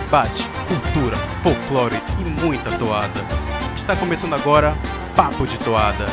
debate, cultura, folclore e muita toada. Está começando agora Papo de Toada.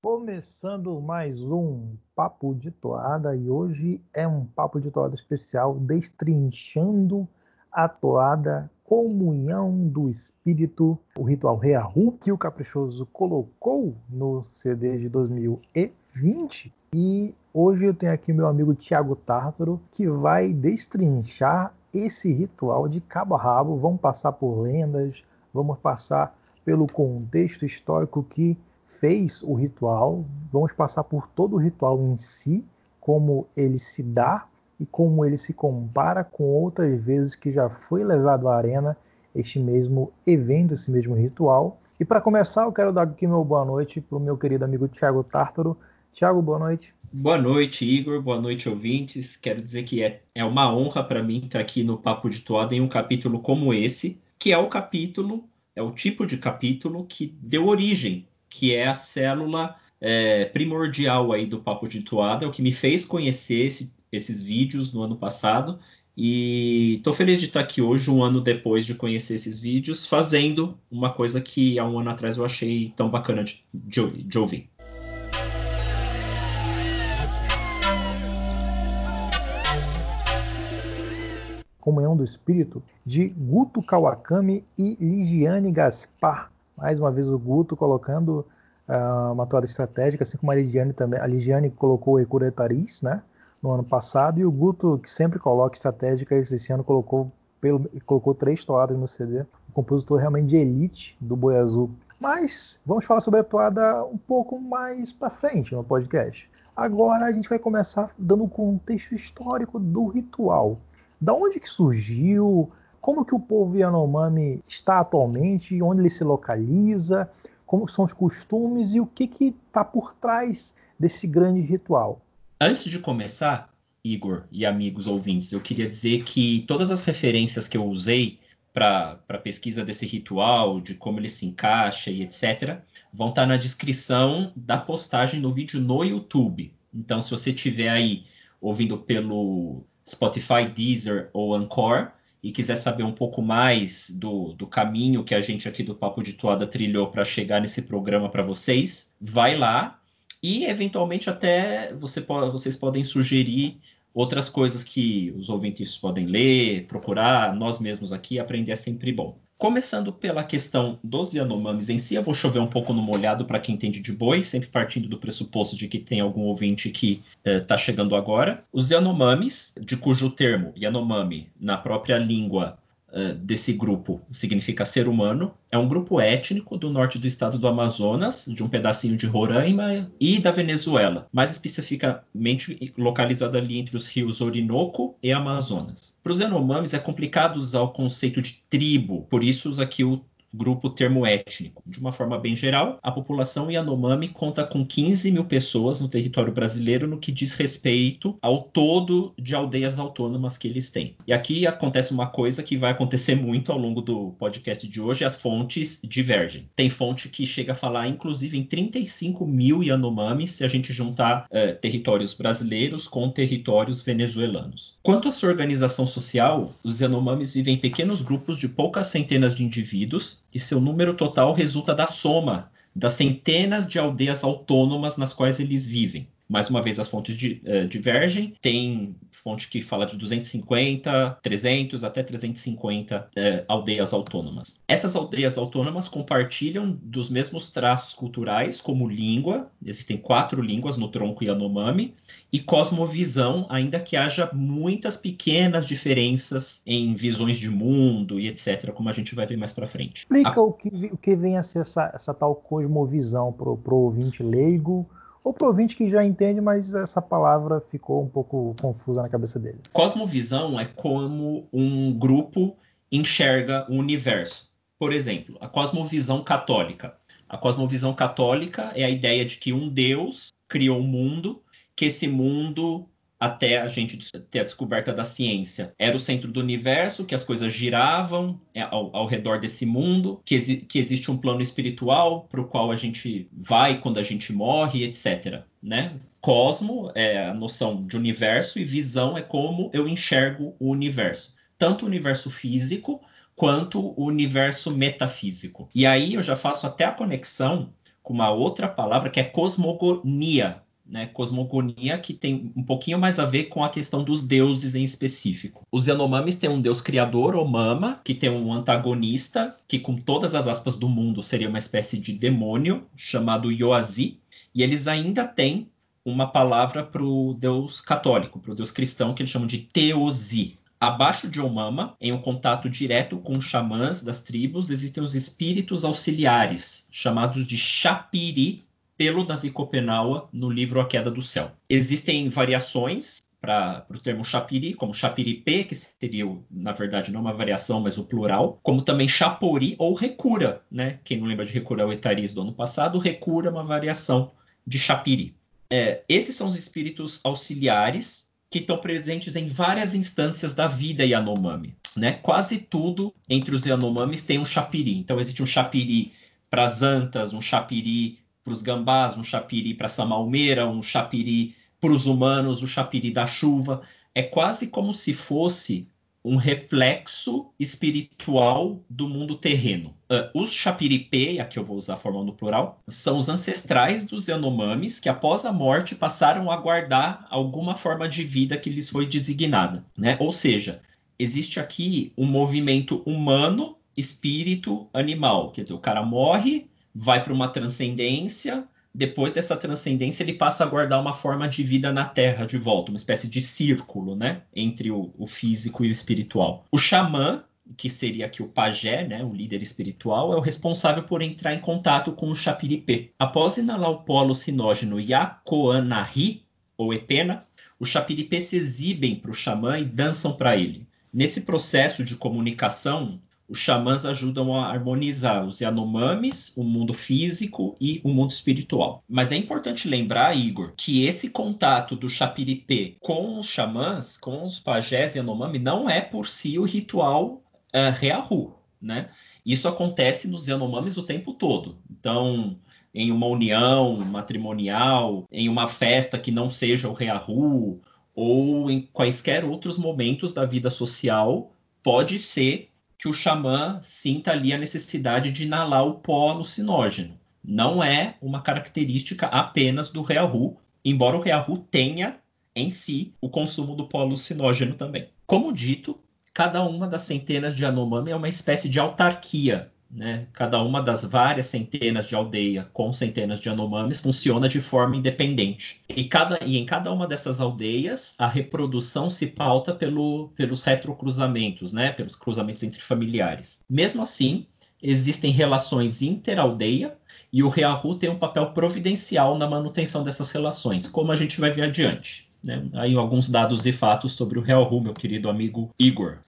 Começando mais um Papo de Toada e hoje é um Papo de Toada especial destrinchando a toada Comunhão do Espírito, o ritual Reahu que o Caprichoso colocou no CD de 2020 e hoje eu tenho aqui meu amigo Tiago Tártaro, que vai destrinchar esse ritual de cabo a rabo. Vamos passar por lendas, vamos passar pelo contexto histórico que fez o ritual, vamos passar por todo o ritual em si, como ele se dá e como ele se compara com outras vezes que já foi levado à arena este mesmo evento, esse mesmo ritual. E para começar, eu quero dar aqui meu boa noite para o meu querido amigo Tiago Tártaro, Tiago, boa noite. Boa noite, Igor. Boa noite, ouvintes. Quero dizer que é, é uma honra para mim estar aqui no Papo de Toada em um capítulo como esse, que é o capítulo, é o tipo de capítulo que deu origem, que é a célula é, primordial aí do Papo de Toada, é o que me fez conhecer esse, esses vídeos no ano passado. E estou feliz de estar aqui hoje, um ano depois de conhecer esses vídeos, fazendo uma coisa que há um ano atrás eu achei tão bacana de, de, de ouvir. Comunhão do Espírito, de Guto Kawakami e Ligiane Gaspar. Mais uma vez o Guto colocando uh, uma toada estratégica, assim como a Ligiane também. A Ligiane colocou o Ecuretaris, né? No ano passado, e o Guto, que sempre coloca estratégicas, esse ano colocou, pelo, colocou três toadas no CD. Um compositor realmente de elite do Boi Azul. Mas vamos falar sobre a toada um pouco mais para frente no podcast. Agora a gente vai começar dando o contexto histórico do ritual. Da onde que surgiu? Como que o povo Yanomami está atualmente? Onde ele se localiza? Como são os costumes e o que que está por trás desse grande ritual? Antes de começar, Igor e amigos ouvintes, eu queria dizer que todas as referências que eu usei para a pesquisa desse ritual, de como ele se encaixa e etc., vão estar tá na descrição da postagem do vídeo no YouTube. Então, se você tiver aí ouvindo pelo Spotify, Deezer ou Anchor e quiser saber um pouco mais do, do caminho que a gente aqui do Papo de Toada trilhou para chegar nesse programa para vocês, vai lá. E eventualmente até você vocês podem sugerir outras coisas que os ouvintes podem ler, procurar, nós mesmos aqui, aprender é sempre bom. Começando pela questão dos Yanomamis em si, eu vou chover um pouco no molhado para quem entende de boi, sempre partindo do pressuposto de que tem algum ouvinte que está eh, chegando agora. Os Yanomamis, de cujo termo Yanomami, na própria língua eh, desse grupo significa ser humano. É um grupo étnico do norte do estado do Amazonas, de um pedacinho de Roraima e da Venezuela, mais especificamente localizado ali entre os rios Orinoco e Amazonas. Para os Yanomamis é complicado usar o conceito de tribo, por isso usa aqui o grupo termo étnico. De uma forma bem geral, a população Yanomami conta com 15 mil pessoas no território brasileiro no que diz respeito ao todo de aldeias autônomas que eles têm. E aqui acontece uma coisa que vai acontecer muito ao longo do podcast de hoje: as fontes divergem. Tem fonte que chega a falar, inclusive, em 35 mil Yanomamis se a gente juntar eh, territórios brasileiros com territórios venezuelanos. Quanto à sua organização social, os Yanomamis vivem em pequenos grupos de poucas centenas de indivíduos e seu número total resulta da soma das centenas de aldeias autônomas nas quais eles vivem. Mais uma vez, as fontes uh, divergem. Tem fonte que fala de 250, 300 até 350 uh, aldeias autônomas. Essas aldeias autônomas compartilham dos mesmos traços culturais, como língua, existem quatro línguas no tronco Yanomami, e cosmovisão, ainda que haja muitas pequenas diferenças em visões de mundo e etc., como a gente vai ver mais para frente. Explica a... o, que, o que vem a ser essa, essa tal cosmovisão para o ouvinte leigo ou para o ouvinte que já entende, mas essa palavra ficou um pouco confusa na cabeça dele. Cosmovisão é como um grupo enxerga o universo. Por exemplo, a cosmovisão católica. A cosmovisão católica é a ideia de que um Deus criou o um mundo, que esse mundo até a gente ter a descoberta da ciência. Era o centro do universo, que as coisas giravam é, ao, ao redor desse mundo, que, exi que, existe um plano espiritual para o qual a gente vai quando a gente morre, etc. Né? Cosmo é a noção de universo e visão é como eu enxergo o universo. Tanto o universo físico quanto o universo metafísico. E aí eu já faço até a conexão com uma outra palavra que é cosmogonia, né, cosmogonia que tem um pouquinho mais a ver com a questão dos deuses em específico. Os Yanomamis têm um deus criador, Omama, que tem um antagonista, que com todas as aspas do mundo seria uma espécie de demônio, chamado Yoazi, e eles ainda têm uma palavra para o deus católico, para o deus cristão, que eles chamam de Teosi. Abaixo de Omama, em um contato direto com os xamãs das tribos, existem os espíritos auxiliares, chamados de Shapiri, pelo Davi Copenaua no livro A Queda do Céu. Existem variações para o termo chapiri, como chapiripê, que seria, na verdade, não uma variação, mas o plural, como também chapori ou recura, né? Quem não lembra de recura é o etariz do ano passado, recura é uma variação de chapiri. É, esses são os espíritos auxiliares que estão presentes em várias instâncias da vida Yanomami. Né? Quase tudo entre os Yanomamis tem um chapiri. Então existe um chapiri para as antas, um chapiri para os gambás, um chapiri para Samalmeira, um chapiri para os humanos, o chapiri da chuva. É quase como se fosse um reflexo espiritual do mundo terreno. Uh, os Chapiripê, aqui eu vou usar a forma no plural, são os ancestrais dos Yanomamis que após a morte passaram a guardar alguma forma de vida que lhes foi designada. Né? Ou seja, existe aqui um movimento humano, espírito, animal. Quer dizer, o cara morre, vai para uma transcendência. Depois dessa transcendência, ele passa a guardar uma forma de vida na Terra de volta, uma espécie de círculo, né, entre o, o físico e o espiritual. O xamã, que seria aqui o pajé, né, o líder espiritual, é o responsável por entrar em contato com o chapiripê. Após inalar o polo sinógeno Yakoanahi, ou Epena, os chapiripê se exibem para o xamã e dançam para ele. Nesse processo de comunicação, os xamãs ajudam a harmonizar os Yanomamis, o mundo físico e o mundo espiritual. Mas é importante lembrar, Igor, que esse contato do Chapiripê com os xamãs, com os pajés Yanomami, não é por si o ritual uh, Reahu, né? Isso acontece nos Yanomamis o tempo todo. Então, em uma união matrimonial, em uma festa que não seja o Reahu, ou em quaisquer outros momentos da vida social, pode ser que o xamã sinta ali a necessidade de inalar o pó alucinógeno. Não é uma característica apenas do Reahu, embora o Reahu tenha em si o consumo do pó alucinógeno também. Como dito, cada uma das centenas de Yanomami é uma espécie de autarquia né? Cada uma das várias centenas de aldeia com centenas de Yanomamis funciona de forma independente. E, cada, e em cada uma dessas aldeias, a reprodução se pauta pelo, pelos retrocruzamentos, né? pelos cruzamentos entre familiares. Mesmo assim, existem relações interaldeia e o Reahu tem um papel providencial na manutenção dessas relações, como a gente vai ver adiante. Né? Aí alguns dados e fatos sobre o Reahu, meu querido amigo Igor.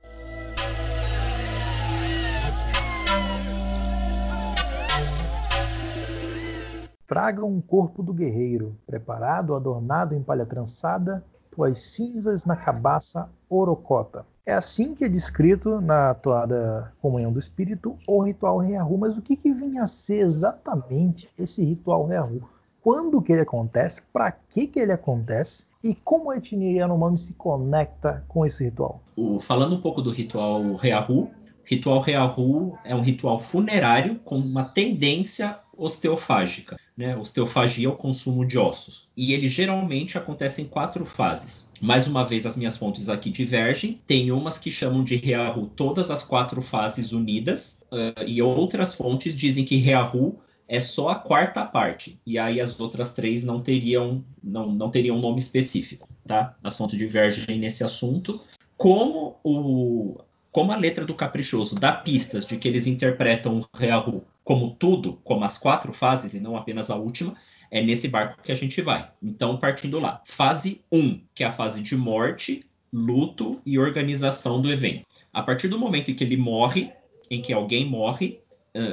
Tragam um corpo do guerreiro, preparado, adornado em palha trançada, tuas cinzas na cabaça orocota. É assim que é descrito na toada Comunhão do Espírito o ritual Reahu. Mas o que, que vinha a ser exatamente esse ritual Reahu? Quando que ele acontece? Para que, que ele acontece? E como a etnia Yanomami se conecta com esse ritual? Falando um pouco do ritual Reahu, ritual Reahu é um ritual funerário com uma tendência osteofágica. Né? Osteofagia é o consumo de ossos. E ele geralmente acontece em quatro fases. Mais uma vez, as minhas fontes aqui divergem. Tem umas que chamam de Reahu todas as quatro fases unidas, uh, e outras fontes dizem que Reahu é só a quarta parte. E aí as outras três não teriam, não, não teriam nome específico. Tá? As fontes divergem nesse assunto. Como o, como a letra do Caprichoso dá pistas de que eles interpretam o Reahu como tudo, como as quatro fases e não apenas a última, é nesse barco que a gente vai. Então, partindo lá. Fase 1, que é a fase de morte, luto e organização do evento. A partir do momento em que ele morre, em que alguém morre,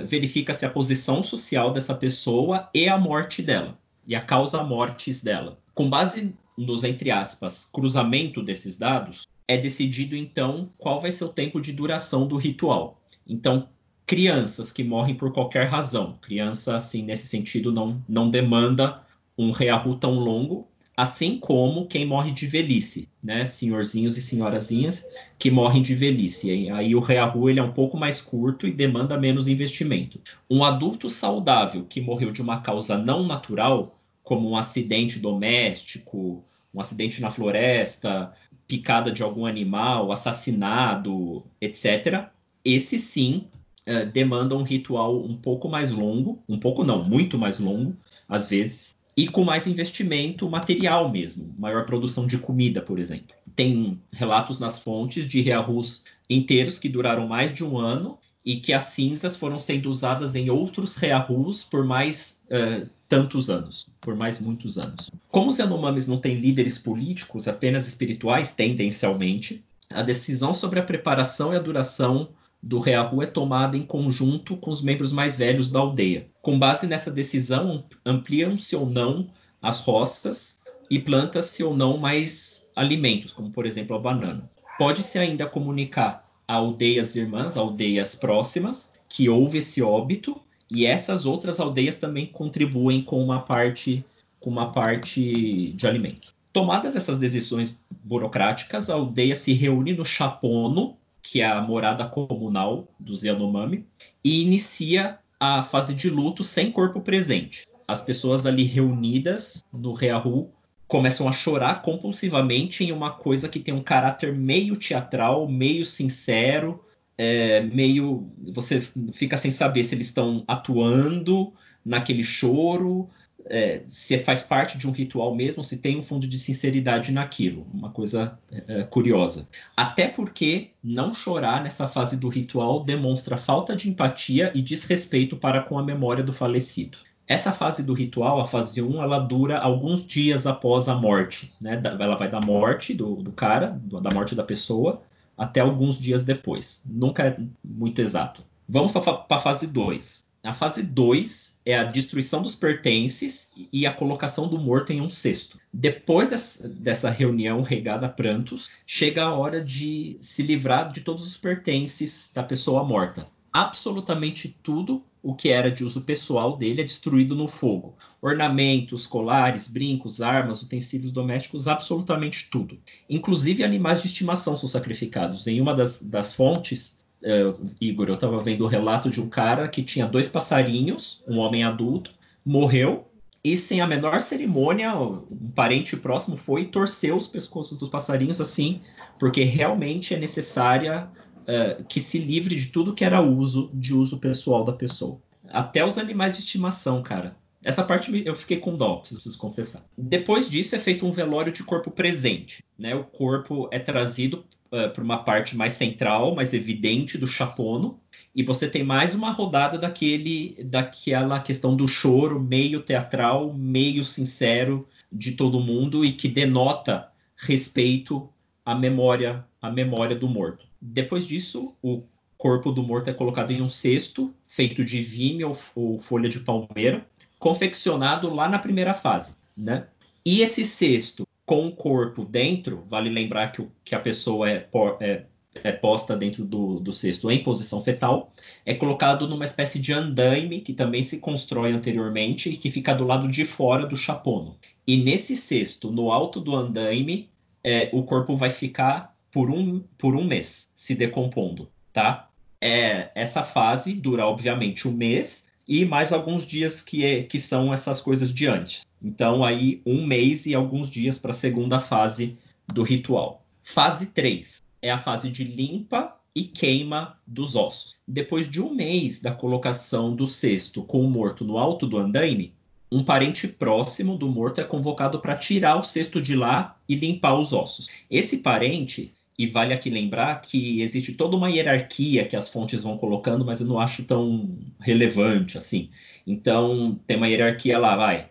verifica-se a posição social dessa pessoa e a morte dela, e a causa mortes dela. Com base nos, entre aspas, cruzamento desses dados, é decidido então qual vai ser o tempo de duração do ritual. Então, crianças que morrem por qualquer razão. Criança, assim, nesse sentido, não, não demanda um rearru tão longo. assim como quem morre de velhice, né? Senhorzinhos e senhorazinhas que morrem de velhice. Aí o rearru ele é um pouco mais curto e demanda menos investimento. Um adulto saudável que morreu de uma causa não natural, como um acidente doméstico, um acidente na floresta, picada de algum animal, assassinado, etc. Esse sim uh, demanda um ritual um pouco mais longo, um pouco não, muito mais longo, às vezes, e com mais investimento material mesmo, maior produção de comida, por exemplo. Tem relatos nas fontes de rearrus inteiros que duraram mais de um ano e que as cinzas foram sendo usadas em outros rearrus por mais uh, tantos anos, por mais muitos anos. Como os Yanomamis não têm líderes políticos, apenas espirituais, tendencialmente, a decisão sobre a preparação e a duração do Reahu é tomada em conjunto com os membros mais velhos da aldeia. Com base nessa decisão, ampliam-se ou não as roças e planta-se ou não mais alimentos, como por exemplo a banana. Pode-se ainda comunicar a aldeias irmãs, aldeias próximas, que houve esse óbito, e essas outras aldeias também contribuem com uma parte, com uma parte de alimento. Tomadas essas decisões burocráticas, a aldeia se reúne no Chapono, que é a morada comunal dos Yanomami, e inicia a fase de luto sem corpo presente. As pessoas ali reunidas no Reahu começam a chorar compulsivamente em uma coisa que tem um caráter meio teatral, meio sincero, é, meio. Você fica sem saber se eles estão atuando naquele choro, é, se faz parte de um ritual mesmo, se tem um fundo de sinceridade naquilo. Uma coisa é, curiosa. Até porque não chorar nessa fase do ritual demonstra falta de empatia e desrespeito para com a memória do falecido. Essa fase do ritual, a fase 1, ela dura alguns dias após a morte. Né? Ela vai da morte do, do cara, da morte da pessoa, até alguns dias depois. Nunca é muito exato. Vamos para a fase 2. A fase 2 é a destruição dos pertences e a colocação do morto em um cesto. Depois dessa, reunião regada a prantos, chega a hora de se livrar de todos os pertences da pessoa morta. Absolutamente tudo o que era de uso pessoal dele é destruído no fogo. Ornamentos, colares, brincos, armas, utensílios domésticos, absolutamente tudo. Inclusive animais de estimação são sacrificados. Em uma das, das fontes, uh, Igor, eu estava vendo o relato de um cara que tinha dois passarinhos, um homem adulto, morreu e sem a menor cerimônia, um parente próximo foi e torceu os pescoços dos passarinhos assim, porque realmente é necessária uh, que se livre de tudo que era uso de uso pessoal da pessoa. Até os animais de estimação, cara. Essa parte eu fiquei com dó, preciso confessar. Depois disso é feito um velório de corpo presente. Né? O corpo é trazido uh, para uma parte mais central, mais evidente do chapono, e você tem mais uma rodada daquele, daquela questão do choro meio teatral, meio sincero de todo mundo e que denota respeito à memória, à memória do morto. Depois disso, o corpo do morto é colocado em um cesto feito de vinho ou, ou folha de palmeira confeccionado lá na primeira fase, né? E esse cesto com o corpo dentro, vale lembrar que, que a pessoa é, é, é posta dentro do, do, cesto em posição fetal, é colocado numa espécie de andaime que também se constrói anteriormente e que fica do lado de fora do chapono. E nesse cesto, no alto do andaime, é, o corpo vai ficar por um, por um mês se decompondo, tá? É, essa fase dura, obviamente, um mês e mais alguns dias que, é, que são essas coisas de antes. Então, aí, um mês e alguns dias para a segunda fase do ritual. Fase 3 é a fase de limpa e queima dos ossos. Depois de um mês da colocação do cesto com o morto no alto do andaime, um parente próximo do morto é convocado para tirar o cesto de lá e limpar os ossos. Esse parente e vale aqui lembrar que existe toda uma hierarquia que as fontes vão colocando, mas eu não acho tão relevante assim. Então, tem uma hierarquia lá, vai.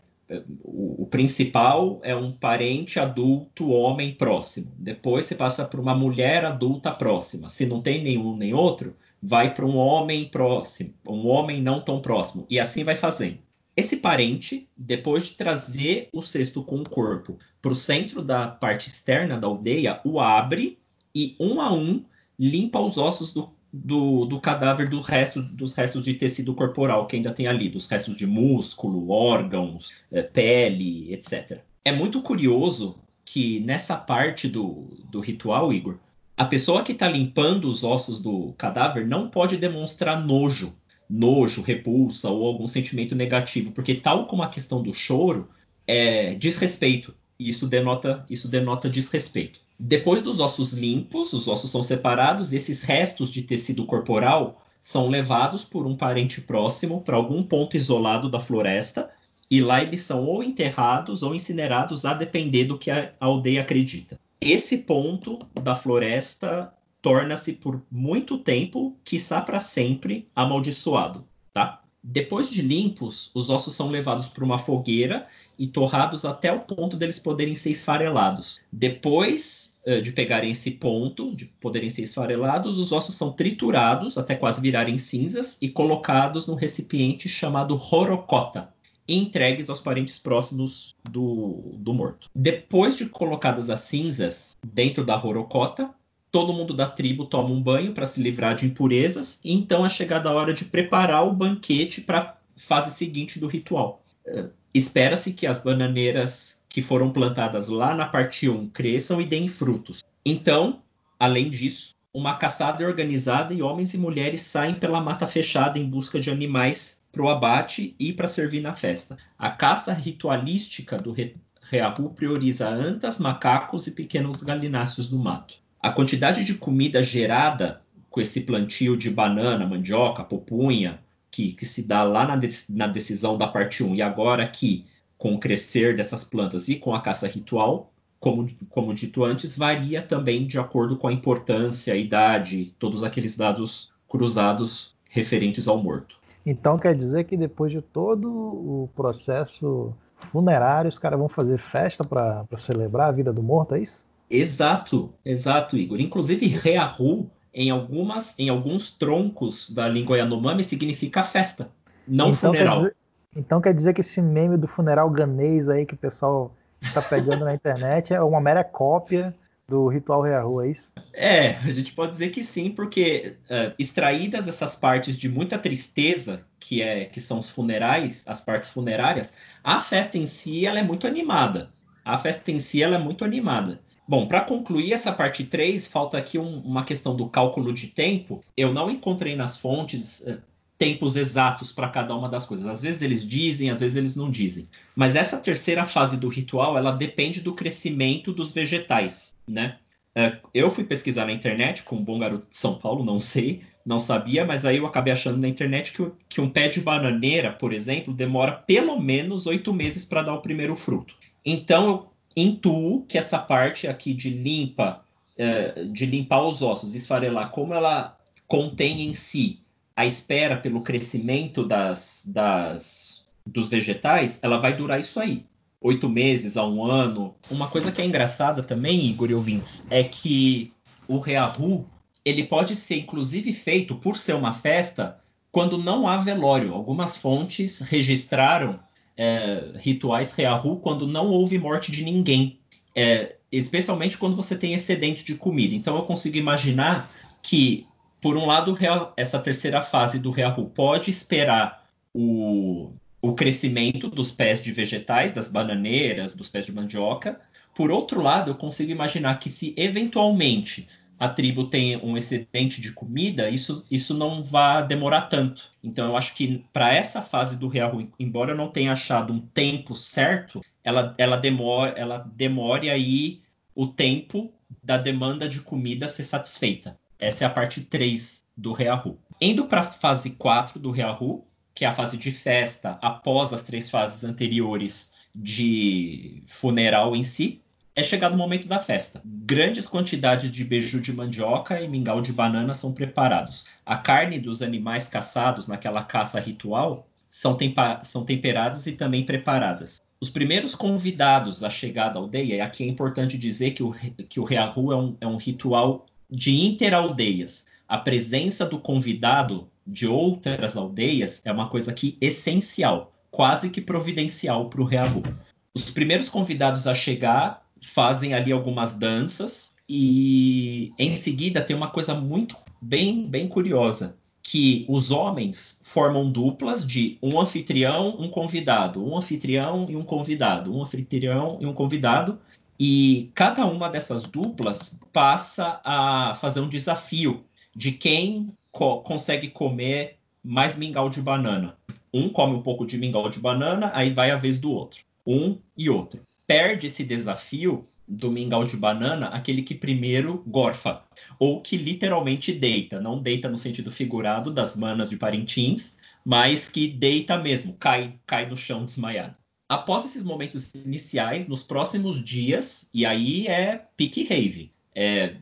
O, o principal é um parente adulto, homem próximo. Depois você passa para uma mulher adulta próxima. Se não tem nenhum nem outro, vai para um homem próximo, um homem não tão próximo. E assim vai fazendo. Esse parente, depois de trazer o cesto com o corpo para o centro da parte externa da aldeia, o abre e um a um limpa os ossos do, do, do, cadáver do resto, dos restos de tecido corporal que ainda tem ali, dos restos de músculo, órgãos, é, pele, etc. é muito curioso que nessa parte do, do ritual, Igor, a pessoa que está limpando os ossos do cadáver não pode demonstrar nojo, nojo, repulsa ou algum sentimento negativo, porque tal como a questão do choro é desrespeito. E isso denota, isso denota desrespeito. Depois dos ossos limpos, os ossos são separados e esses restos de tecido corporal são levados por um parente próximo para algum ponto isolado da floresta e lá eles são ou enterrados ou incinerados a depender do que a aldeia acredita. Esse ponto da floresta torna-se por muito tempo, quiçá para sempre, amaldiçoado? Depois de limpos, os ossos são levados para uma fogueira e torrados até o ponto deles poderem ser esfarelados. Depois uh, de pegarem esse ponto, de poderem ser esfarelados, os ossos são triturados até quase virarem cinzas e colocados num recipiente chamado horocota e entregues aos parentes próximos do, do morto. Depois de colocadas as cinzas dentro da horocota, todo mundo da tribo toma um banho para se livrar de impurezas, e então é chegada a hora de preparar o banquete para a fase seguinte do ritual. Uh, Espera-se que as bananeiras que foram plantadas lá na parte 1 cresçam e deem frutos. Então, além disso, uma caçada é organizada e homens e mulheres saem pela mata fechada em busca de animais para o abate e para servir na festa. A caça ritualística do Reahu prioriza antas, macacos e pequenos galináceos do mato a quantidade de comida gerada com esse plantio de banana, mandioca, pupunha, que, que se dá lá na, de, na decisão da parte 1, e agora aqui, com o crescer dessas plantas e com a caça ritual, como, como dito antes, varia também de acordo com a importância, a idade, todos aqueles dados cruzados referentes ao morto. Então quer dizer que depois de todo o processo funerário, os caras vão fazer festa para celebrar a vida do morto, é isso? Exato, exato, Igor. Inclusive, Reahu, em, algumas, em alguns troncos da língua Yanomami, significa festa, não então funeral. Quer dizer, então quer dizer que esse meme do funeral ganês aí que o pessoal está pegando na internet é uma mera cópia do ritual Reahu, é isso? É, a gente pode dizer que sim, porque uh, extraídas essas partes de muita tristeza, que, é, que são os funerais, as partes funerárias, a festa em si ela é muito animada. A festa em si ela é muito animada. Bom, para concluir essa parte 3, falta aqui um, uma questão do cálculo de tempo. Eu não encontrei nas fontes uh, tempos exatos para cada uma das coisas. Às vezes eles dizem, às vezes eles não dizem. Mas essa terceira fase do ritual, ela depende do crescimento dos vegetais, né? Uh, eu fui pesquisar na internet, com um bom garoto de São Paulo, não sei, não sabia, mas aí eu acabei achando na internet que, que um pé de bananeira, por exemplo, demora pelo menos oito meses para dar o primeiro fruto. Então intuo que essa parte aqui de limpa, uh, de limpar os ossos, esfarelar, como ela contém em si a espera pelo crescimento das, das, dos vegetais, ela vai durar isso aí. Oito meses a um ano. Uma coisa que é engraçada também, Igor e ouvintes, é que o Reahu, ele pode ser inclusive feito, por ser uma festa, quando não há velório. Algumas fontes registraram é, rituais Reahu quando não houve morte de ninguém. É, especialmente quando você tem excedente de comida. Então eu consigo imaginar que, por um lado, essa terceira fase do Reahu pode esperar o, o crescimento dos pés de vegetais, das bananeiras, dos pés de mandioca. Por outro lado, eu consigo imaginar que se eventualmente a tribo tem um excedente de comida, isso, isso não vai demorar tanto. Então, eu acho que para essa fase do Real, embora eu não tenha achado um tempo certo, ela, ela, demora, ela demore aí o tempo da demanda de comida ser satisfeita. Essa é a parte 3 do Reahu. Indo para a fase 4 do Reahu, que é a fase de festa após as três fases anteriores de funeral em si, é chegado o momento da festa. Grandes quantidades de beiju de mandioca e mingau de banana são preparados. A carne dos animais caçados naquela caça ritual são, são temperadas e também preparadas. Os primeiros convidados a chegar da aldeia, e aqui é importante dizer que o, que o Reahu é um, é um ritual de interaldeias. A presença do convidado de outras aldeias é uma coisa que essencial, quase que providencial para o Reahu. Os primeiros convidados a chegar fazem ali algumas danças e em seguida tem uma coisa muito bem bem curiosa que os homens formam duplas de um anfitrião, um convidado, um anfitrião e um convidado, um anfitrião e um convidado, e cada uma dessas duplas passa a fazer um desafio de quem co consegue comer mais mingau de banana. Um come um pouco de mingau de banana, aí vai a vez do outro. Um e outro. Perde esse desafio do mingau de banana aquele que primeiro gorfa, ou que literalmente deita, não deita no sentido figurado das manas de Parintins, mas que deita mesmo, cai, cai no chão desmaiado. Após esses momentos iniciais, nos próximos dias, e aí é pique rave, é,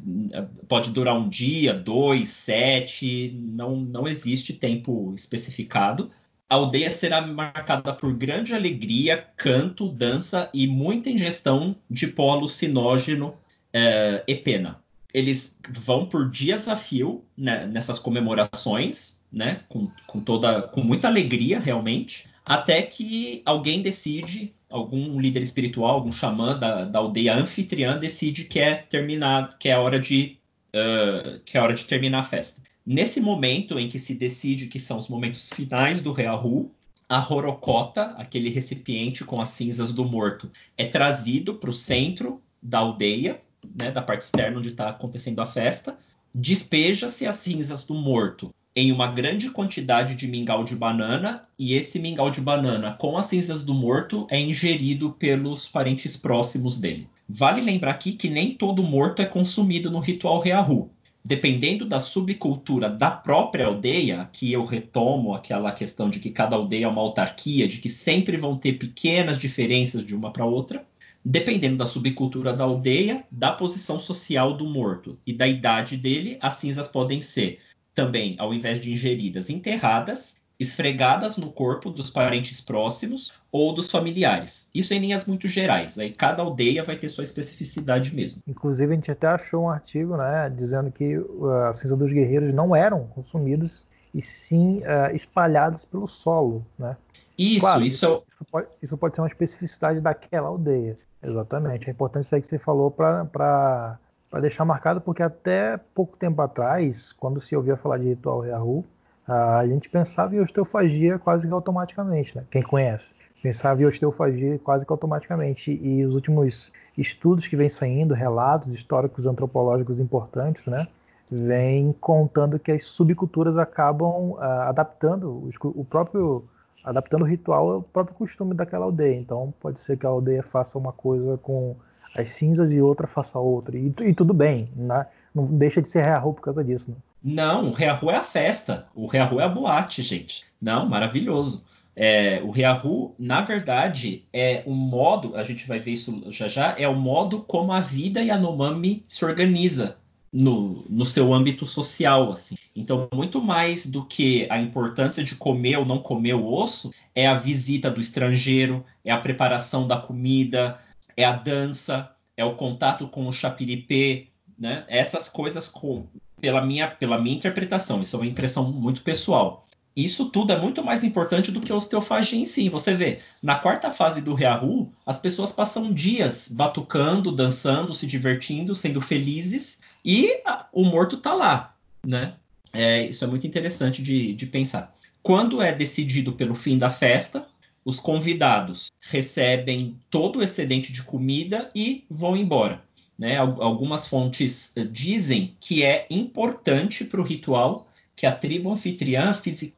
pode durar um dia, dois, sete, não, não existe tempo especificado. A aldeia será marcada por grande alegria, canto, dança e muita ingestão de pó alucinógeno é, e pena. Eles vão por dias a fio né, nessas comemorações, né, com, com, toda, com muita alegria realmente, até que alguém decide algum líder espiritual, algum xamã da, da aldeia anfitriã decide que é terminar, que é hora de uh, que é hora de terminar a festa. Nesse momento em que se decide que são os momentos finais do Reahu, a horocota, aquele recipiente com as cinzas do morto, é trazido para o centro da aldeia, né, da parte externa onde está acontecendo a festa. Despeja-se as cinzas do morto em uma grande quantidade de mingau de banana e esse mingau de banana com as cinzas do morto é ingerido pelos parentes próximos dele. Vale lembrar aqui que nem todo morto é consumido no ritual Reahu. Dependendo da subcultura da própria aldeia, que eu retomo aquela questão de que cada aldeia é uma autarquia, de que sempre vão ter pequenas diferenças de uma para outra, dependendo da subcultura da aldeia, da posição social do morto e da idade dele, as cinzas podem ser também, ao invés de ingeridas, enterradas, esfregadas no corpo dos parentes próximos ou dos familiares. Isso em linhas muito gerais. Aí cada aldeia vai ter sua especificidade mesmo. Inclusive a gente até achou um artigo, né, dizendo que uh, a cinza dos guerreiros não eram consumidos e sim uh, espalhados pelo solo, né? Isso, claro, isso, isso, isso, pode, isso, pode, ser uma especificidade daquela aldeia. Exatamente. É importante isso aí que você falou para para deixar marcado, porque até pouco tempo atrás, quando se ouvia falar de ritual Reahu, a gente pensava em osteofagia quase que automaticamente, né? quem conhece. Pensava em osteofagia quase que automaticamente. E os últimos estudos que vêm saindo, relatos históricos antropológicos importantes, né? vêm contando que as subculturas acabam uh, adaptando o próprio adaptando o ritual ao próprio costume daquela aldeia. Então pode ser que a aldeia faça uma coisa com as cinzas e outra faça outra. E, e tudo bem, né? não deixa de ser Reahu por causa disso. Né? Não, o Reahu é a festa, o Reahu é a boate, gente. Não, maravilhoso. É, o Reahu, na verdade, é um modo, a gente vai ver isso já já, é o modo como a vida e a Nomami se organiza no, no seu âmbito social, assim. Então, muito mais do que a importância de comer ou não comer o osso, é a visita do estrangeiro, é a preparação da comida, é a dança, é o contato com o chapiripê, né? Essas coisas com, pela minha pela minha interpretação, isso é uma impressão muito pessoal. Isso tudo é muito mais importante do que a osteofagia em si. Você vê, na quarta fase do Reahu, as pessoas passam dias batucando, dançando, se divertindo, sendo felizes, e a, o morto está lá, né? É, isso é muito interessante de, de pensar. Quando é decidido pelo fim da festa, os convidados recebem todo o excedente de comida e vão embora. Né? Algumas fontes eh, dizem que é importante para o ritual que a tribo anfitriã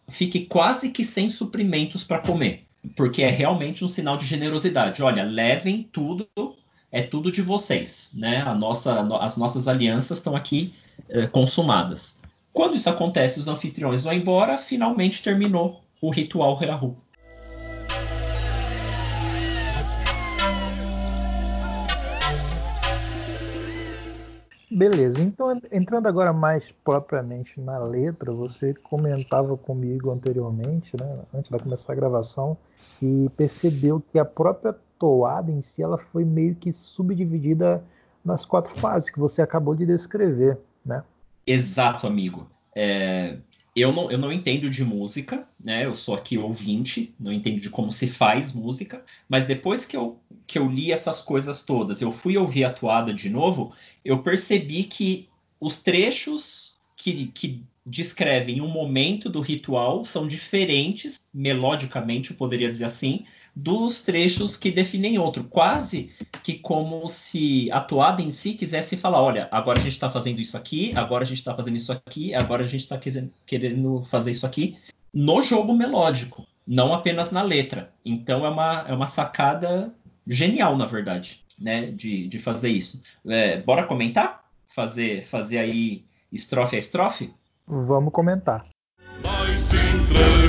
fique quase que sem suprimentos para comer, porque é realmente um sinal de generosidade. Olha, levem tudo, é tudo de vocês, né? A nossa, as nossas alianças estão aqui eh, consumadas. Quando isso acontece, os anfitriões vão embora, finalmente terminou o ritual Reahu. Beleza, então entrando agora mais propriamente na letra, você comentava comigo anteriormente, né, antes de começar a gravação, que percebeu que a própria toada em si ela foi meio que subdividida nas quatro fases que você acabou de descrever, né? Exato, amigo. É, eu não, eu não entendo de música, né? Eu sou aqui ouvinte, não entendo de como se faz música, mas depois que eu, que eu li essas coisas todas, eu fui ouvir a toada de novo, eu percebi que os trechos que, que descrevem um momento do ritual, são diferentes, melodicamente, eu poderia dizer assim, dos trechos que definem outro. Quase que como se a toada em si quisesse falar: olha, agora a gente está fazendo isso aqui, agora a gente está fazendo isso aqui, agora a gente está querendo fazer isso aqui no jogo melódico, não apenas na letra. Então é uma, é uma sacada genial, na verdade, né, de, de fazer isso. É, bora comentar? Fazer, fazer aí estrofe a estrofe? Vamos comentar.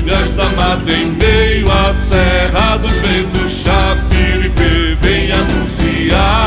Entranhas da mata em meio à serra dos ventos, Chapiripe vem anunciar.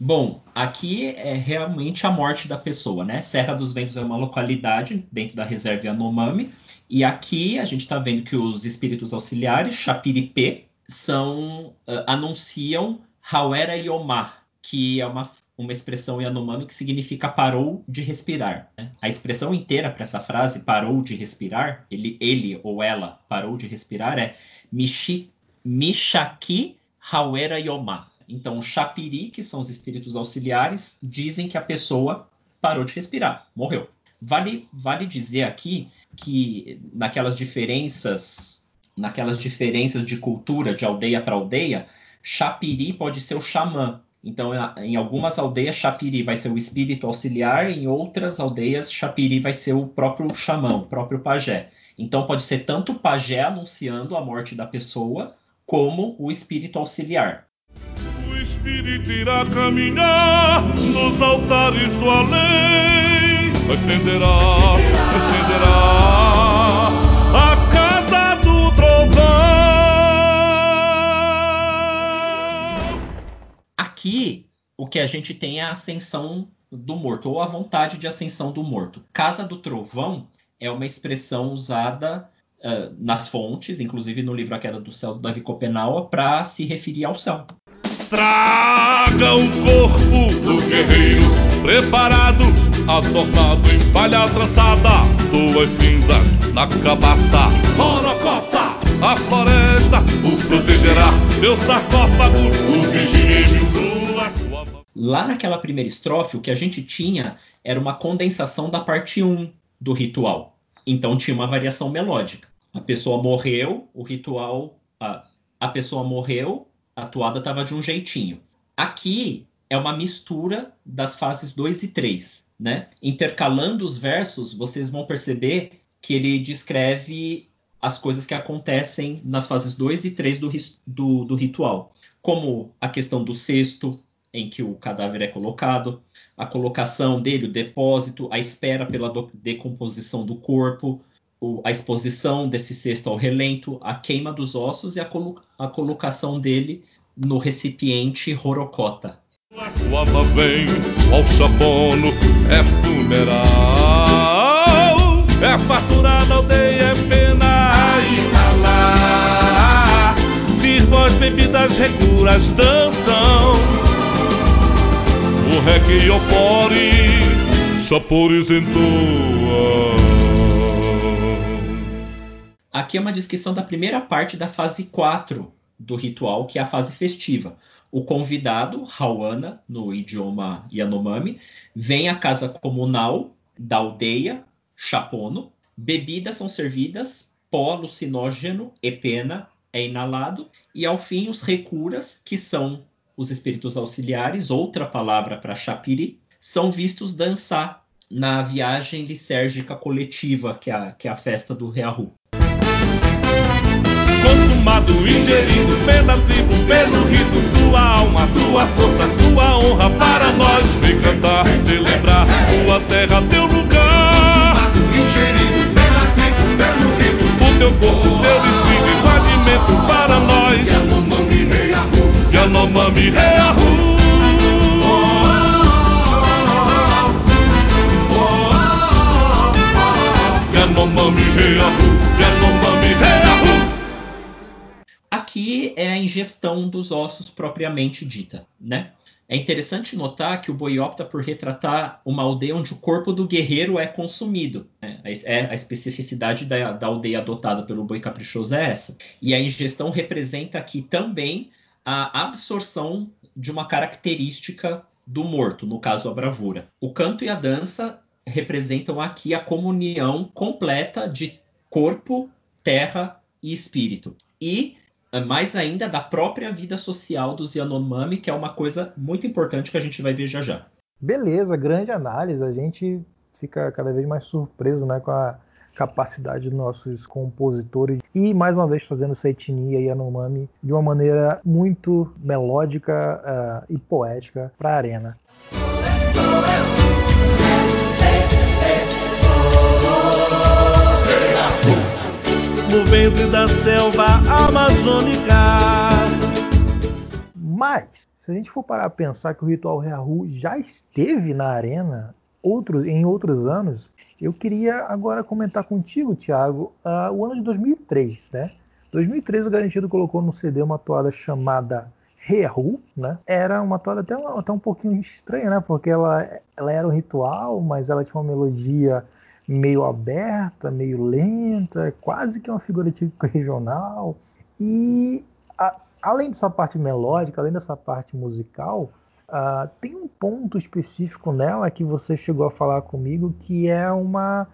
Bom, aqui é realmente a morte da pessoa, né? Serra dos Ventos é uma localidade dentro da reserva Yanomami. E aqui a gente está vendo que os espíritos auxiliares, Chapiripe, são uh, anunciam Hawera Yomar, que é uma, uma expressão Yanomami que significa parou de respirar. Né? A expressão inteira para essa frase, parou de respirar, ele, ele ou ela parou de respirar, é Mishi, Mishaki Hawera Yomar. Então, os Chapiri, que são os espíritos auxiliares, dizem que a pessoa parou de respirar, morreu. Vale, vale dizer aqui que naquelas diferenças, naquelas diferenças de cultura de aldeia para aldeia, Chapiri pode ser o xamã. Então, em algumas aldeias, Chapiri vai ser o espírito auxiliar, em outras aldeias, Chapiri vai ser o próprio xamã, o próprio pajé. Então, pode ser tanto o pajé anunciando a morte da pessoa, como o espírito auxiliar. O espírito irá caminhar nos altares do além, acenderá, acenderá Aqui, o que a gente tem é a ascensão do morto, ou a vontade de ascensão do morto. Casa do Trovão é uma expressão usada uh, nas fontes, inclusive no livro A Queda do Céu do Davi Copenaua, para se referir ao céu. Traga o corpo do guerreiro preparado, assortado em palha trançada, duas cinzas na cabaça. Morocota, a floresta protegerá, meu sarcófago, o vigílio Lá naquela primeira estrofe, o que a gente tinha era uma condensação da parte 1 do ritual. Então tinha uma variação melódica. A pessoa morreu, o ritual. A, a pessoa morreu, a toada estava de um jeitinho. Aqui é uma mistura das fases 2 e 3. Né? Intercalando os versos, vocês vão perceber que ele descreve as coisas que acontecem nas fases 2 e 3 do, do, do ritual, como a questão do cesto, em que o cadáver é colocado, a colocação dele, o depósito, a espera pela decomposição do corpo, a exposição desse cesto ao relento, a queima dos ossos e a, colo a colocação dele no recipiente rorocota. Sua vem ao chabono, é funeral, é fartura na as bebidas, recuras dançam o rec opori, chapores. Aqui é uma descrição da primeira parte da fase 4 do ritual, que é a fase festiva. O convidado, Hawana, no idioma Yanomami, vem à casa comunal da aldeia, Chapono. Bebidas são servidas, pó alucinógeno e pena é inalado, e ao fim os recuras, que são os espíritos auxiliares, outra palavra para chapiri, são vistos dançar na viagem lisérgica coletiva, que é a, que é a festa do Reahu. Consumado, ingerido pela tribo, pelo rito, tua alma, tua força, tua honra para nós. Vem cantar, celebrar tua terra, teu lugar. Consumado, ingerido pela tribo, pelo rito, o teu corpo, teu espírito, Aqui é a ingestão dos ossos propriamente dita, né? É interessante notar que o boi opta por retratar uma aldeia onde o corpo do guerreiro é consumido. Né? É, a especificidade da, da, aldeia adotada pelo boi caprichoso é essa. E a ingestão representa aqui também a absorção de uma característica do morto, no caso a bravura. O canto e a dança representam aqui a comunhão completa de corpo, terra e espírito. E eh, mais ainda da própria vida social dos Yanomami, que é uma coisa muito importante que a gente vai ver já já. Beleza, grande análise. A gente fica cada vez mais surpreso né, com a capacidade dos nossos compositores e mais uma vez fazendo essa etnia Yanomami de uma maneira muito melódica uh, e poética para a arena. No ventre da selva amazônica. Mas, se a gente for parar a pensar que o ritual Reahu já esteve na arena outros, em outros anos, eu queria agora comentar contigo, Thiago, uh, o ano de 2003, né? 2003 o Garantido colocou no CD uma toada chamada Rehu, né? Era uma toada até, até um pouquinho estranha, né? Porque ela, ela era um ritual, mas ela tinha uma melodia meio aberta, meio lenta, quase que uma figura típica regional. E a, além dessa parte melódica, além dessa parte musical, Uh, tem um ponto específico nela que você chegou a falar comigo que é uma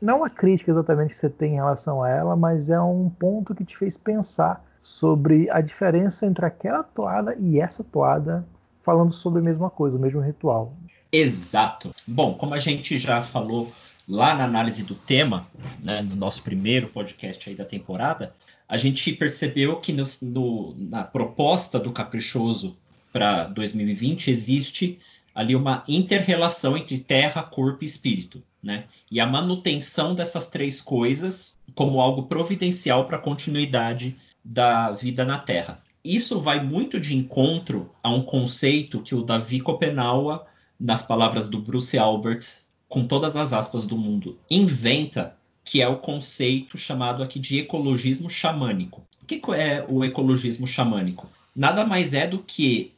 não uma crítica exatamente que você tem em relação a ela, mas é um ponto que te fez pensar sobre a diferença entre aquela toada e essa toada, falando sobre a mesma coisa, o mesmo ritual. Exato. Bom, como a gente já falou lá na análise do tema, né, no nosso primeiro podcast aí da temporada, a gente percebeu que no, no, na proposta do Caprichoso para 2020 existe ali uma interrelação entre terra, corpo e espírito, né? E a manutenção dessas três coisas como algo providencial para a continuidade da vida na Terra. Isso vai muito de encontro a um conceito que o Davi Copenaua, nas palavras do Bruce Albert, com todas as aspas do mundo, inventa, que é o conceito chamado aqui de ecologismo xamânico. O que é o ecologismo xamânico? Nada mais é do que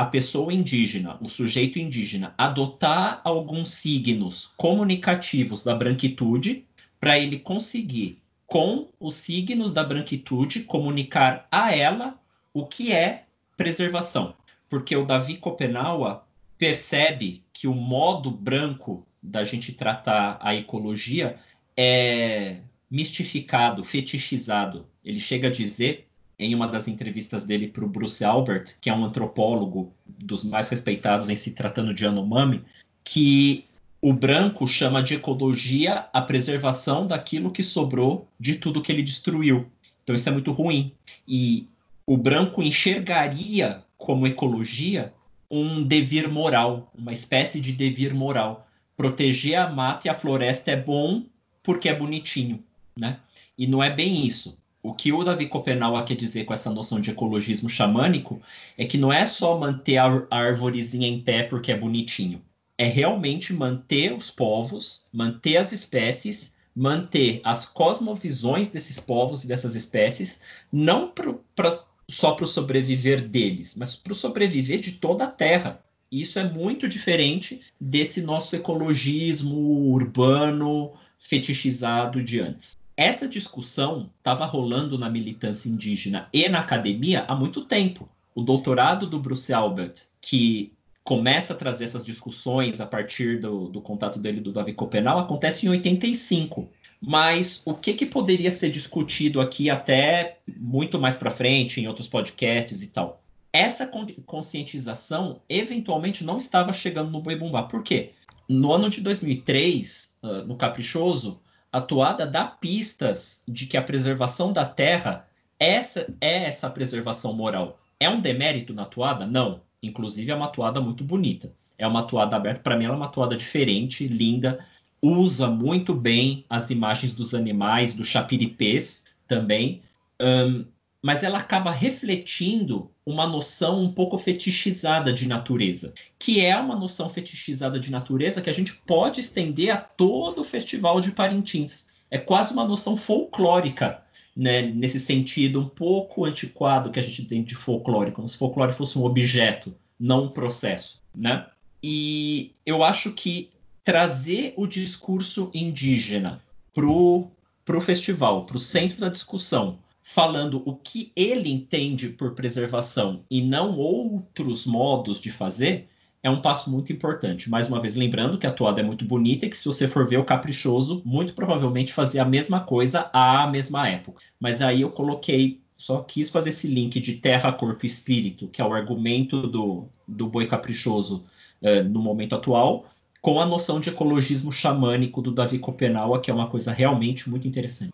a pessoa indígena, o sujeito indígena, adotar alguns signos comunicativos da branquitude para ele conseguir, com os signos da branquitude, comunicar a ela o que é preservação. Porque o Davi Copenaua percebe que o modo branco da gente tratar a ecologia é mistificado, fetichizado. Ele chega a dizer em uma das entrevistas dele para o Bruce Albert, que é um antropólogo dos mais respeitados em se tratando de Anomami, que o branco chama de ecologia a preservação daquilo que sobrou de tudo que ele destruiu. Então isso é muito ruim. E o branco enxergaria como ecologia um devir moral, uma espécie de devir moral. Proteger a mata e a floresta é bom porque é bonitinho, né? E não é bem isso. O que o Davi Copenau quer dizer com essa noção de ecologismo xamânico é que não é só manter a arvorezinha em pé porque é bonitinho. É realmente manter os povos, manter as espécies, manter as cosmovisões desses povos e dessas espécies, não pro, pra, só para o sobreviver deles, mas para o sobreviver de toda a Terra. Isso é muito diferente desse nosso ecologismo urbano fetichizado de antes. Essa discussão estava rolando na militância indígena e na academia há muito tempo. O doutorado do Bruce Albert, que começa a trazer essas discussões a partir do, do contato dele do Davi Copenal, acontece em 85. Mas o que, que poderia ser discutido aqui até muito mais para frente, em outros podcasts e tal? Essa conscientização eventualmente não estava chegando no Boi Bumbá. Por quê? No ano de 2003, uh, no Caprichoso, a toada dá pistas de que a preservação da terra essa é essa preservação moral. É um demérito na toada? Não. Inclusive é uma toada muito bonita. É uma toada aberta. Para mim, ela é uma toada diferente, linda. Usa muito bem as imagens dos animais, do chapiripês também. Um, mas ela acaba refletindo uma noção um pouco fetichizada de natureza, que é uma noção fetichizada de natureza que a gente pode estender a todo o Festival de Parintins. É quase uma noção folclórica, né, nesse sentido um pouco antiquado que a gente tem de folclore, como se folclore fosse um objeto, não um processo, né? E eu acho que trazer o discurso indígena pro pro festival, pro centro da discussão, falando o que ele entende por preservação e não outros modos de fazer, é um passo muito importante. Mais uma vez, lembrando que a toada é muito bonita e que se você for ver o Caprichoso, muito provavelmente fazia a mesma coisa à mesma época. Mas aí eu coloquei, só quis fazer esse link de terra, corpo e espírito, que é o argumento do, do boi caprichoso uh, no momento atual, com a noção de ecologismo xamânico do Davi Copenaua, que é uma coisa realmente muito interessante.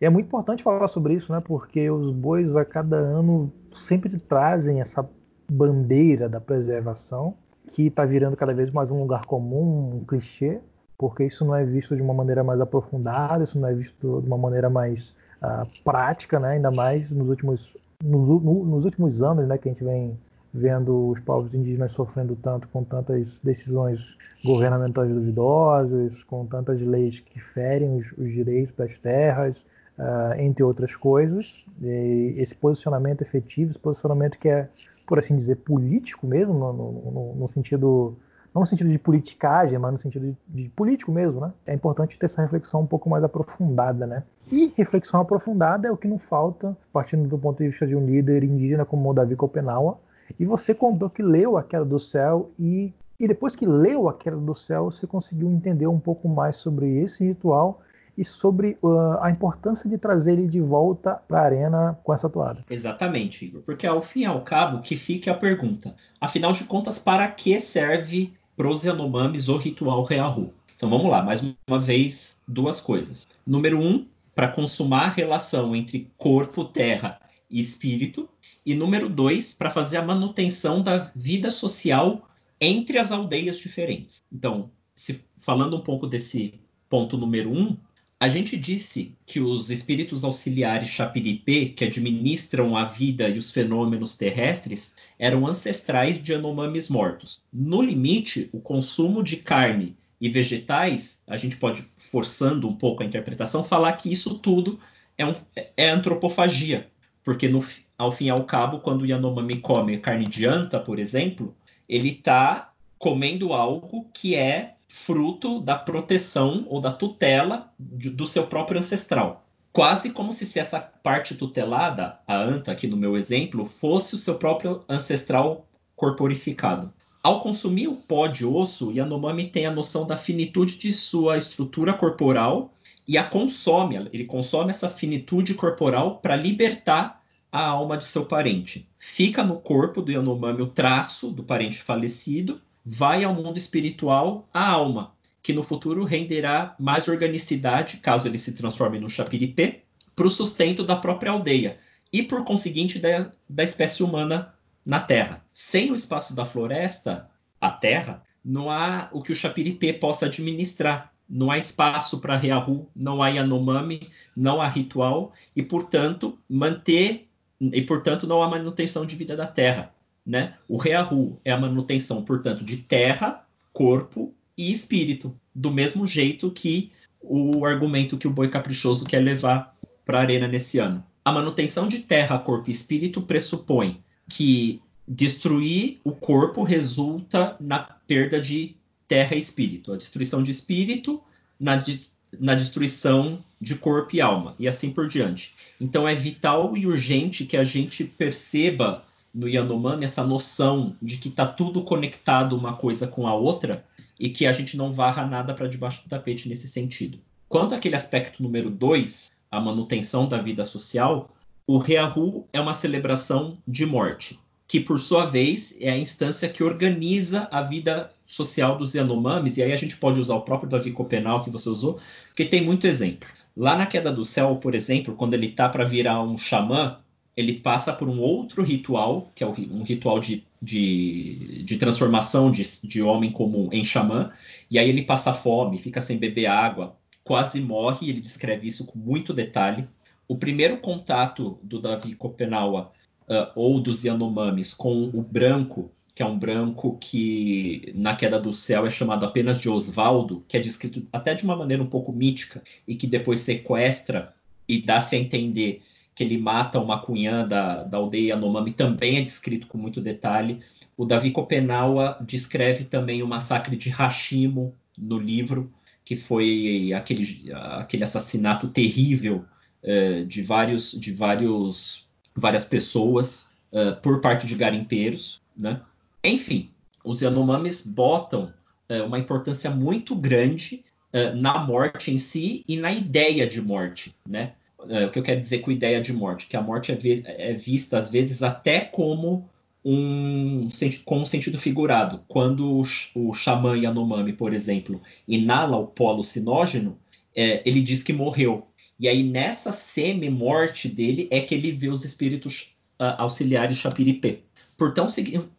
E é muito importante falar sobre isso, né? Porque os bois a cada ano sempre trazem essa bandeira da preservação, que está virando cada vez mais um lugar comum, um clichê, porque isso não é visto de uma maneira mais aprofundada, isso não é visto de uma maneira mais uh, prática, né? Ainda mais nos últimos no, no, nos últimos anos, né? Que a gente vem vendo os povos indígenas sofrendo tanto com tantas decisões governamentais duvidosas, com tantas leis que ferem os, os direitos das terras, uh, entre outras coisas. E esse posicionamento efetivo, esse posicionamento que é, por assim dizer, político mesmo, no, no, no sentido não no sentido de politicagem, mas no sentido de, de, político mesmo, né? É importante ter essa reflexão um pouco mais aprofundada, né? E reflexão aprofundada é o que não falta, partindo do ponto de vista de um líder indígena como o Davi Copenaua. E você contou que leu A Queda do Céu e, e depois que leu A Queda do Céu, você conseguiu entender um pouco mais sobre esse ritual e sobre uh, a importância de trazer ele de volta para a arena com essa toada. Exatamente, Igor. Porque ao fim e ao cabo que fique a pergunta: afinal de contas, para que serve pros Yanomamis o ritual Reahu? Então vamos lá, mais uma vez, duas coisas. Número um, para consumar a relação entre corpo, terra e espírito. E número dois, para fazer a manutenção da vida social entre as aldeias diferentes. Então, se, falando um pouco desse ponto número um, a gente disse que os espíritos auxiliares Chapiripê, que administram a vida e os fenômenos terrestres, eram ancestrais de Anomamis mortos. No limite, o consumo de carne e vegetais, a gente pode, forçando um pouco a interpretação, falar que isso tudo é, um, é antropofagia. Porque, no, ao fim e ao cabo, quando o Yanomami come carne de anta, por exemplo, ele está comendo algo que é fruto da proteção ou da tutela de, do seu próprio ancestral. Quase como se, se essa parte tutelada, a anta aqui no meu exemplo, fosse o seu próprio ancestral corporificado. Ao consumir o pó de osso, Yanomami tem a noção da finitude de sua estrutura corporal e a consome. Ele consome essa finitude corporal para libertar a alma de seu parente. Fica no corpo do Yanomami o traço do parente falecido vai ao mundo espiritual a alma, que no futuro renderá mais organicidade, caso ele se transforme no chapiripê, para o sustento da própria aldeia e, por conseguinte, da, da espécie humana na Terra. Sem o espaço da floresta, a Terra, não há o que o chapiripê possa administrar. Não há espaço para Reahu, não há Yanomami, não há ritual e, portanto, manter e, portanto, não há manutenção de vida da Terra. Né? O Reahu é a manutenção, portanto, de terra, corpo e espírito, do mesmo jeito que o argumento que o Boi Caprichoso quer levar para a arena nesse ano. A manutenção de terra, corpo e espírito pressupõe que destruir o corpo resulta na perda de terra e espírito. A destruição de espírito na, na destruição de corpo e alma, e assim por diante. Então é vital e urgente que a gente perceba no Yanomami essa noção de que está tudo conectado uma coisa com a outra e que a gente não varra nada para debaixo do tapete nesse sentido. Quanto àquele aspecto número dois, a manutenção da vida social, o Reahu é uma celebração de morte, que por sua vez é a instância que organiza a vida social dos Yanomamis, e aí a gente pode usar o próprio Davi Copenal que você usou, porque tem muito exemplo. Lá na Queda do Céu, por exemplo, quando ele tá para virar um xamã, ele passa por um outro ritual, que é um ritual de, de, de transformação de, de homem comum em xamã, e aí ele passa fome, fica sem beber água, quase morre, ele descreve isso com muito detalhe. O primeiro contato do Davi Kopenawa uh, ou dos Yanomamis com o branco, que é um branco que na queda do céu é chamado apenas de Osvaldo, que é descrito até de uma maneira um pouco mítica e que depois sequestra e dá-se a entender que ele mata uma cunhã da, da aldeia Yanomami também é descrito com muito detalhe. O Davi Kopenawa descreve também o massacre de Hashimo no livro, que foi aquele, aquele assassinato terrível uh, de vários de vários várias pessoas uh, por parte de garimpeiros, né? Enfim, os Yanomamis botam uh, uma importância muito grande na morte em si e na ideia de morte, né? O que eu quero dizer com ideia de morte, que a morte é, é vista às vezes até como um, com um sentido figurado. Quando o, o xamã Yanomami, por exemplo, inala o polo sinógeno, é, ele diz que morreu. E aí, nessa semi-morte dele, é que ele vê os espíritos uh, auxiliares Chapiripê. Por, tão,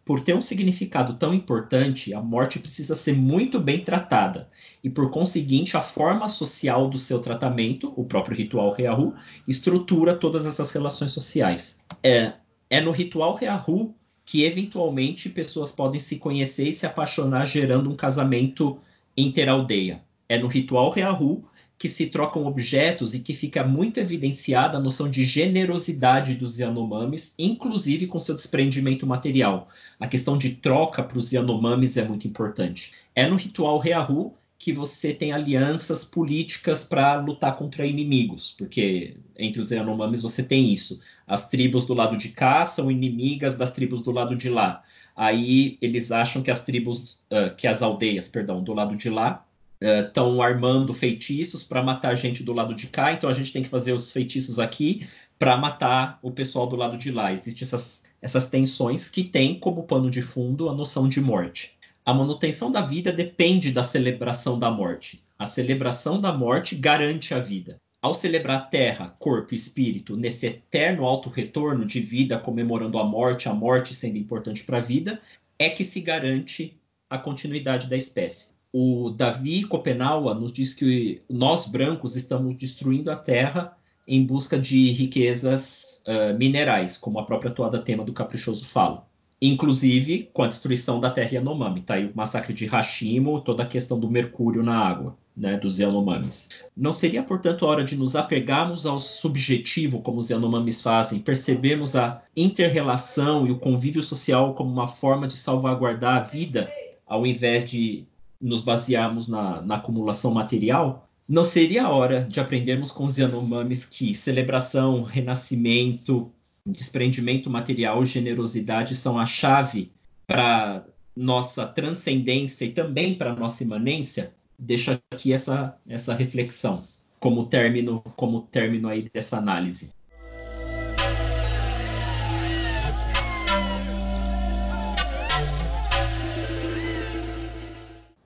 por ter um significado tão importante, a morte precisa ser muito bem tratada. E, por conseguinte, a forma social do seu tratamento, o próprio ritual Reahu, estrutura todas essas relações sociais. É, é no ritual Reahu que eventualmente pessoas podem se conhecer e se apaixonar gerando um casamento interaldeia. É no ritual Reahu que se trocam objetos e que fica muito evidenciada a noção de generosidade dos Yanomamis, inclusive com seu desprendimento material. A questão de troca para os Yanomamis é muito importante. É no ritual Reahu que você tem alianças políticas para lutar contra inimigos, porque entre os Yanomamis você tem isso. As tribos do lado de cá são inimigas das tribos do lado de lá. Aí eles acham que as tribos, uh, que as aldeias, perdão, do lado de lá estão uh, armando feitiços para matar gente do lado de cá, então a gente tem que fazer os feitiços aqui para matar o pessoal do lado de lá. Existem essas, essas tensões que têm como pano de fundo a noção de morte. A manutenção da vida depende da celebração da morte. A celebração da morte garante a vida. Ao celebrar terra, corpo e espírito nesse eterno auto-retorno de vida comemorando a morte, a morte sendo importante para a vida, é que se garante a continuidade da espécie. O Davi Kopenawa nos diz que nós brancos estamos destruindo a terra em busca de riquezas uh, minerais, como a própria toada tema do Caprichoso fala inclusive com a destruição da terra Yanomami. Tá aí o massacre de Hashimo, toda a questão do mercúrio na água, né, dos Yanomamis. Não seria, portanto, a hora de nos apegarmos ao subjetivo, como os Yanomamis fazem, percebemos a interrelação e o convívio social como uma forma de salvaguardar a vida, ao invés de nos basearmos na, na acumulação material? Não seria a hora de aprendermos com os Yanomamis que celebração, renascimento, desprendimento material, generosidade são a chave para nossa transcendência e também para nossa imanência, deixo aqui essa, essa reflexão como término, como término aí dessa análise.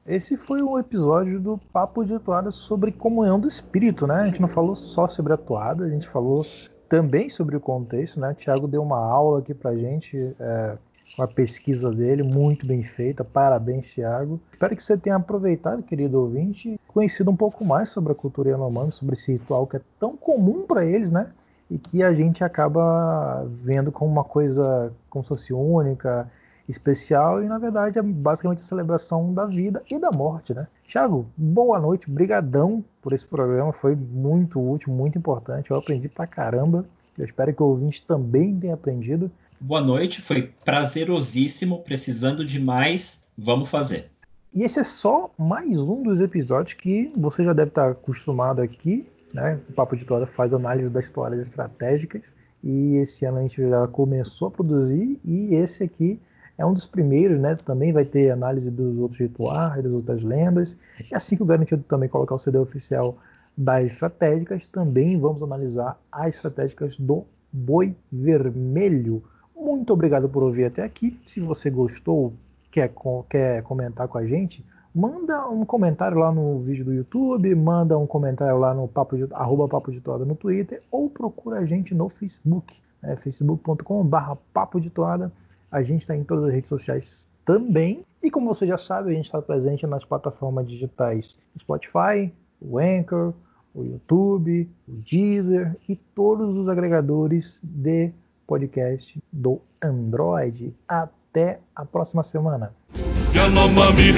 Esse foi o episódio do Papo de Toada sobre comunhão do espírito, né? A gente não falou só sobre a toada, a gente falou também sobre o contexto, né? O Thiago deu uma aula aqui pra gente é, com a pesquisa dele, muito bem feita. Parabéns, Thiago. Espero que você tenha aproveitado, querido ouvinte, conhecido um pouco mais sobre a cultura Yanomami, sobre esse ritual que é tão comum para eles, né? E que a gente acaba vendo como uma coisa como se fosse única, especial e na verdade é basicamente a celebração da vida e da morte, né? Thiago, boa noite, brigadão por esse programa, foi muito útil, muito importante, eu aprendi pra caramba. Eu espero que o ouvinte também tenha aprendido. Boa noite, foi prazerosíssimo, precisando de mais, vamos fazer. E esse é só mais um dos episódios que você já deve estar acostumado aqui, né? O Papo de História faz análise das histórias estratégicas e esse ano a gente já começou a produzir e esse aqui é um dos primeiros, né? Também vai ter análise dos outros rituais, das outras lendas. E assim que o Garantido também colocar o CD oficial das estratégicas, também vamos analisar as estratégicas do Boi Vermelho. Muito obrigado por ouvir até aqui. Se você gostou, quer, quer comentar com a gente, manda um comentário lá no vídeo do YouTube, manda um comentário lá no papo de, arroba papo de toada no Twitter ou procura a gente no Facebook, né, facebook.com.br papo de toada. A gente está em todas as redes sociais também. E como você já sabe, a gente está presente nas plataformas digitais Spotify, o Anchor, o YouTube, o Deezer e todos os agregadores de podcast do Android. Até a próxima semana. Yanomami,